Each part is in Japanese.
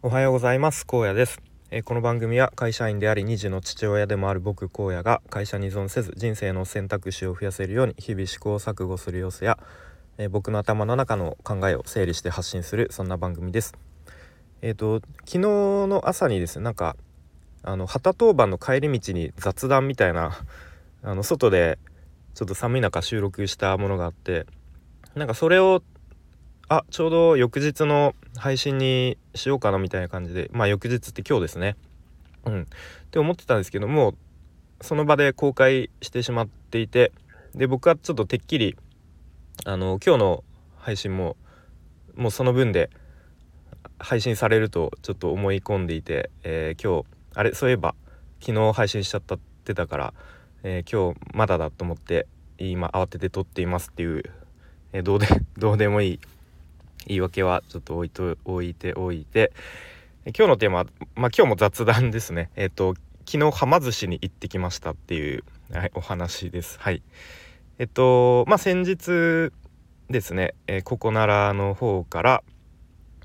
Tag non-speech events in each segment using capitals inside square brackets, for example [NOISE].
おはようございます。荒野です、えー、この番組は会社員であり2児の父親でもある僕荒野が会社に依存せず人生の選択肢を増やせるように日々試行錯誤する様子や、えー、僕の頭の中の考えを整理して発信するそんな番組です。えっ、ー、と昨日の朝にですねなんかあの旗当番の帰り道に雑談みたいなあの外でちょっと寒い中収録したものがあってなんかそれをあちょうど翌日の配信にしようかなみたいな感じでまあ翌日って今日ですね。うん。って思ってたんですけどもその場で公開してしまっていてで僕はちょっとてっきりあの今日の配信ももうその分で配信されるとちょっと思い込んでいて、えー、今日あれそういえば昨日配信しちゃったってたから、えー、今日まだだと思って今慌てて撮っていますっていう、えー、どうでどうでもいい言い訳はちょっと置いと置いておいて。今日のテーマ、まあ、今日も雑談ですね。えっ、ー、と昨日はま寿司に行ってきましたっていう、はい、お話です。はい。えっとまあ先日ですね、えー、ココナラの方から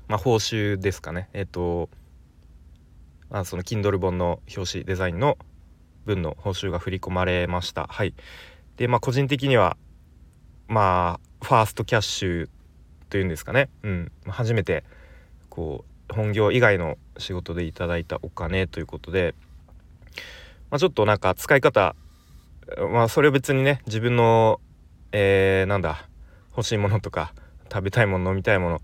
まあ報酬ですかね。えっとまあその Kindle 本の表紙デザインの分の報酬が振り込まれました。はい。でまあ個人的にはまあファーストキャッシュというんですかね、うん、初めてこう本業以外の仕事でいただいたお金ということで、まあ、ちょっとなんか使い方まあそれは別にね自分の、えー、なんだ欲しいものとか食べたいもの飲みたいもの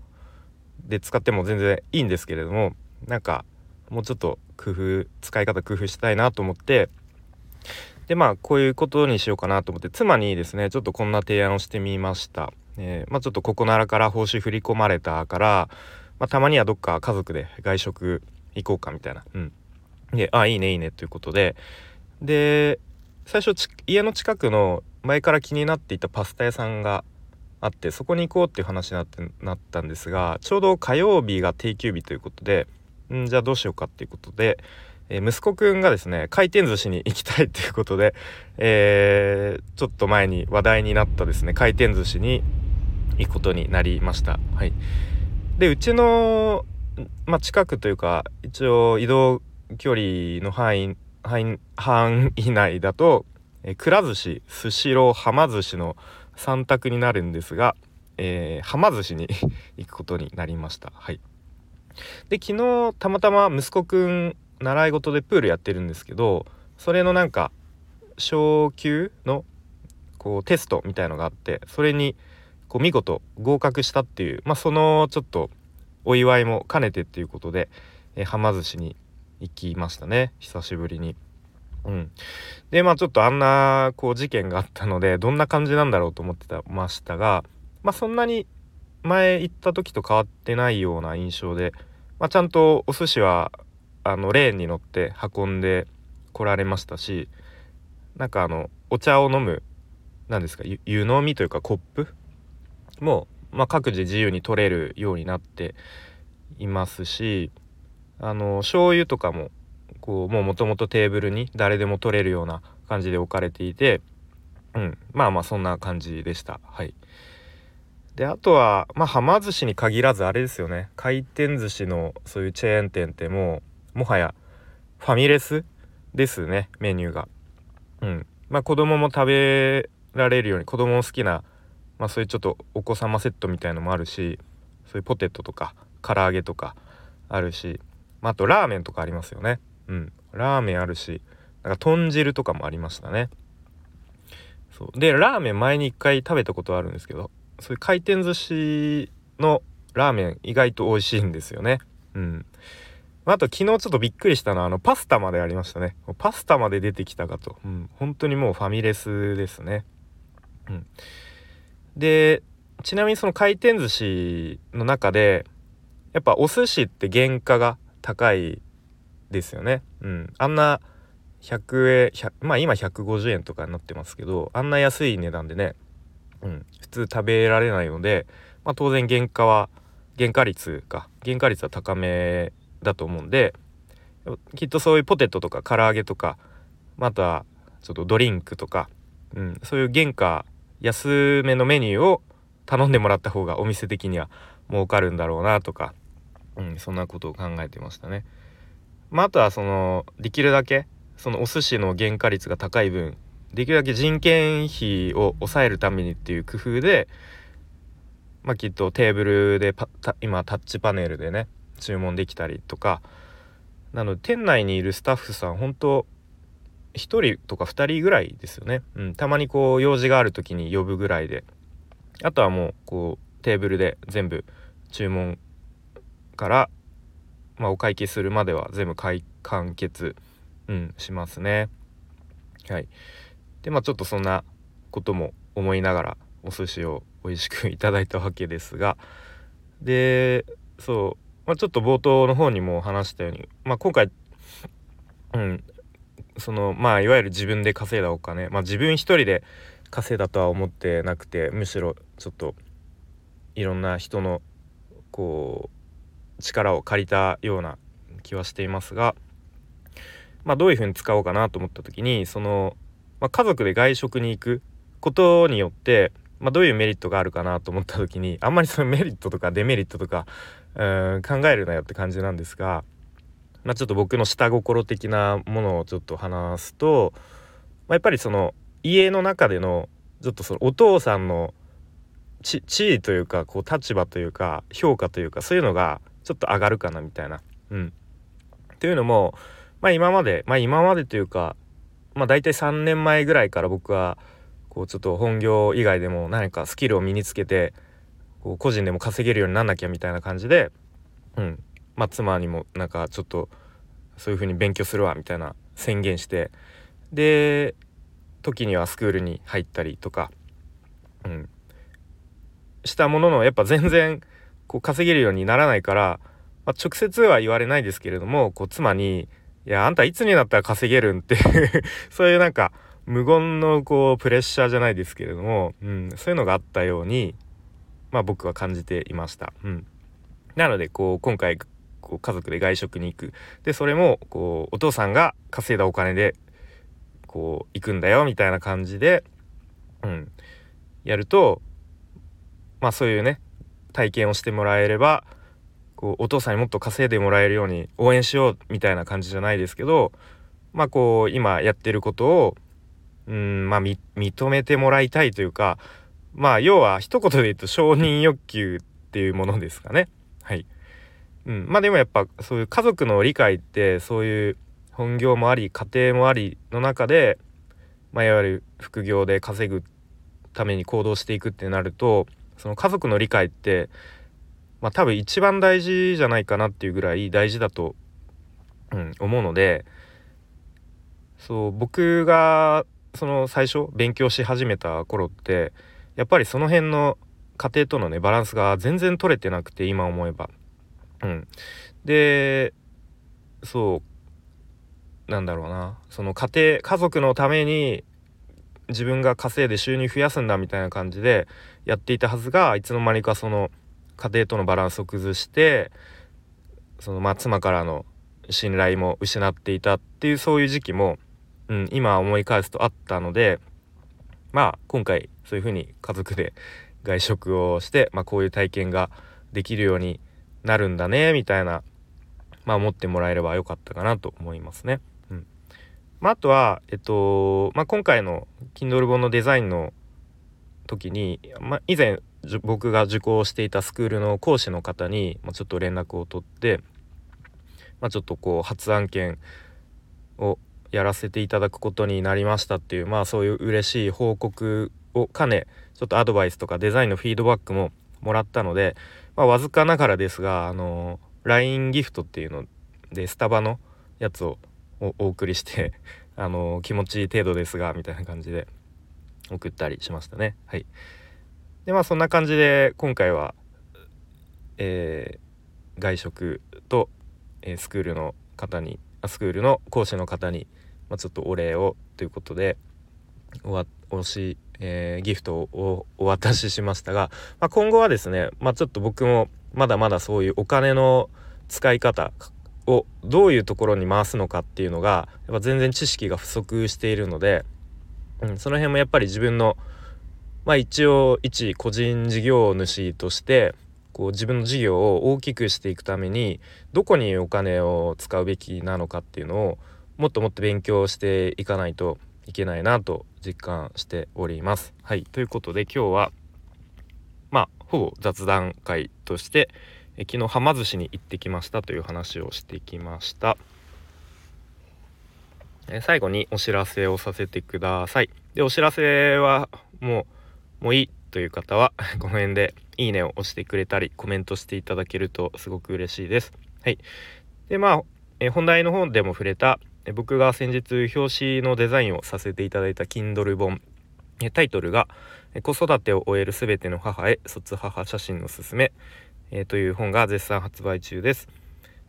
で使っても全然いいんですけれどもなんかもうちょっと工夫使い方工夫したいなと思ってでまあこういうことにしようかなと思って妻にですねちょっとこんな提案をしてみました。えー、まあ、ちょっとここならから報酬振り込まれたから、まあ、たまにはどっか家族で外食行こうかみたいな。うん、であいいねいいねということでで最初家の近くの前から気になっていたパスタ屋さんがあってそこに行こうっていう話になってなったんですがちょうど火曜日が定休日ということでんじゃあどうしようかっていうことで、えー、息子くんがですね回転寿司に行きたいっていうことで、えー、ちょっと前に話題になったですね回転寿司に行くことになりました。はい、でうちの、まあ、近くというか一応移動距離の範囲範囲内だと、えくら寿司スシローはま寿司の3択になるんですが、えー、はま寿司に [LAUGHS] 行くことになりました。はい、で昨日たまたま息子くん習い事でプールやってるんですけどそれのなんか昇級のこうテストみたいのがあってそれにこう見事合格したっていう、まあ、そのちょっとお祝いも兼ねてっていうことで、えー、はま寿司に行きましたね久しぶりに。うん、でまあちょっとあんなこう事件があったのでどんな感じなんだろうと思ってたましたが、まあ、そんなに前行った時と変わってないような印象で、まあ、ちゃんとお寿司はあのレーンに乗って運んで来られましたしなんかあのお茶を飲む何ですか湯飲みというかコップも、まあ、各自自由に取れるようになっていますしあの醤油とかもこうもうもともとテーブルに誰でも取れるような感じで置かれていて、うん、まあまあそんな感じでした。はい、であとはまあはま寿司に限らずあれですよね回転寿司のそういうチェーン店ってもうもはやファミレスですねメニューが。うん、まあ子供も食べられるように子供も好きなまあそういうちょっとお子様セットみたいのもあるしそういうポテトとか唐揚げとかあるし、まあ、あとラーメンとかありますよね。うん。ラーメンあるしなんか豚汁とかもありましたね。そう。でラーメン前に一回食べたことあるんですけどそういう回転寿司のラーメン意外と美味しいんですよね。うん。あと昨日ちょっとびっくりしたのはあのパスタまでありましたね。パスタまで出てきたかと、うん、本当にもうファミレスですね。うん。でちなみにその回転寿司の中でやっぱお寿司って原価が高いですよね。うん、あんな100円まあ今150円とかになってますけどあんな安い値段でね、うん、普通食べられないので、まあ、当然原価は原価率か原価率は高めだと思うんできっとそういうポテトとか唐揚げとかまたちょっとドリンクとか、うん、そういう原価安めのメニューを頼んでもらった方がお店的には儲かるんだろうなとか、うん、そんなことを考えてましたね。まあ、あとはそのできるだけそのお寿司の原価率が高い分できるだけ人件費を抑えるためにっていう工夫で、まあ、きっとテーブルで今タッチパネルでね注文できたりとかなので店内にいるスタッフさん本当1人とか2人ぐらいですよね、うん、たまにこう用事がある時に呼ぶぐらいで。あとはもうこうテーブルで全部注文から、まあ、お会計するまでは全部完結、うん、しますね。はい。でまあちょっとそんなことも思いながらお寿司を美味しくいただいたわけですが。でそう、まあ、ちょっと冒頭の方にも話したように、まあ、今回、うん、そのまあいわゆる自分で稼いだお金、まあ、自分一人で稼いだとは思ってなくてむしろちょっといろんな人のこう力を借りたような気はしていますが、まあ、どういうふうに使おうかなと思った時にその、まあ、家族で外食に行くことによって、まあ、どういうメリットがあるかなと思った時にあんまりそのメリットとかデメリットとかうん考えるなよって感じなんですがまあ、ちょっと僕の下心的なものをちょっと話すと、まあ、やっぱりその家の中でのちょっとそのお父さんの地位というかこう立場というか評価というかそういうのがちょっと上がるかなみたいな。うん、というのも、まあ、今までまあ今までというか、まあ、大体3年前ぐらいから僕はこうちょっと本業以外でも何かスキルを身につけてこう個人でも稼げるようになんなきゃみたいな感じで、うん、まあ、妻にもなんかちょっとそういう風に勉強するわみたいな宣言してで時にはスクールに入ったりとか、うん、したもののやっぱ全然こう稼げるようにならないから、まあ、直接は言われないですけれどもこう妻に「いやあんたいつになったら稼げるん?」って [LAUGHS] そういうなんか無言のこうプレッシャーじゃないですけれども、うん、そういうのがあったように、まあ、僕は感じていました。うん、なのでこう今回こう家族で外食に行く。でそれもこうお父さんが稼いだお金でこう行くんだよみたいな感じで、うん、やるとまあそういうね体験をしてもらえればこうお父さんにもっと稼いでもらえるように応援しようみたいな感じじゃないですけどまあこう今やってることをうんまあ認めてもらいたいというかまあ要は一言で言うと承認欲求っていうものですかね。はい。うん、まあでもやっぱそういう家族の理解ってそういう本業もあり家庭もありの中で、まあ、いわゆる副業で稼ぐために行動していくってなるとその家族の理解って、まあ、多分一番大事じゃないかなっていうぐらい大事だと、うん、思うのでそう僕がその最初勉強し始めた頃ってやっぱりその辺の家庭とのねバランスが全然取れてなくて今思えば。うん、でそうなんだろうな。その家庭家族のために自分が稼いで収入増やすんだみたいな感じでやっていたはずがいつの間にかその家庭とのバランスを崩してそのまあ妻からの信頼も失っていたっていうそういう時期も、うん、今思い返すとあったのでまあ今回そういうふうに家族で外食をして、まあ、こういう体験ができるようになるんだねみたいなまあ思ってもらえればよかったかなと思いますね。うんまあ、あとは、えっとまあ、今回の Kindle 本のデザインの時に、まあ、以前僕が受講していたスクールの講師の方に、まあ、ちょっと連絡を取って、まあ、ちょっとこう発案件をやらせていただくことになりましたっていうまあそういう嬉しい報告を兼ねちょっとアドバイスとかデザインのフィードバックももらったのでまあ、わずかながらですがあの LINE ギフトっていうのでスタバのやつをお送りして [LAUGHS] あの気持ちいい程度ですがみたいな感じで送ったりしましたね。はい。でまあそんな感じで今回はえー、外食と、えー、スクールの方にスクールの講師の方に、まあ、ちょっとお礼をということでおしえー、ギフトをお渡ししましたが、まあ、今後はですね、まあ、ちょっと僕もまだまだそういうお金の使い方をどういうところに回すのかっていうのがやっぱ全然知識が不足しているので、うん、その辺もやっぱり自分のまあ一応一個人事業主としてこう自分の事業を大きくしていくためにどこにお金を使うべきなのかっていうのをもっともっと勉強していかないといけないなと実感しております。はいということで今日はまあほぼ雑談会としてえ昨日はま寿司に行ってきましたという話をしてきました。え最後にお知らせをさせてください。でお知らせはもうもういいという方はこの辺でいいねを押してくれたりコメントしていただけるとすごく嬉しいです。はい。でまあ、え本題の方でも触れた僕が先日表紙のデザインをさせていただいた Kindle 本タイトルが「子育てを終えるすべての母へ卒母写真のすすめ」えという本が絶賛発売中です。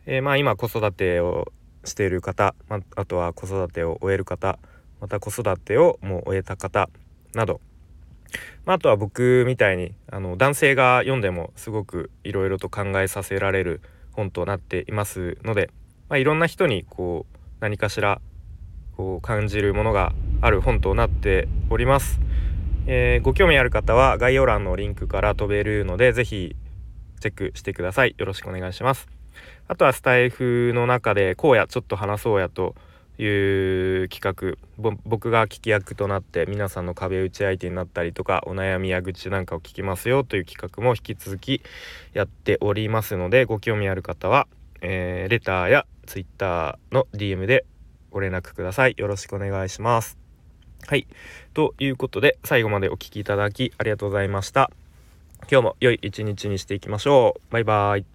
えー、まあ今子育てをしている方、まあとは子育てを終える方また子育てをもう終えた方などまあ、あとは僕みたいにあの男性が読んでもすごくいろいろと考えさせられる本となっていますので、まあ、いろんな人にこう何かしらこう感じるものがある本となっております。えー、ご興味ある方は概要欄のリンクから飛べるので是非チェックしてください。よろしくお願いします。あとはスタイフの中でこうやちょっと話そうやという企画僕が聞き役となって皆さんの壁打ち相手になったりとかお悩みや愚痴なんかを聞きますよという企画も引き続きやっておりますのでご興味ある方は、えー、レターや Twitter の DM でご連絡ください。よろしくお願いします。はい。ということで最後までお聴きいただきありがとうございました。今日も良い一日にしていきましょう。バイバーイ。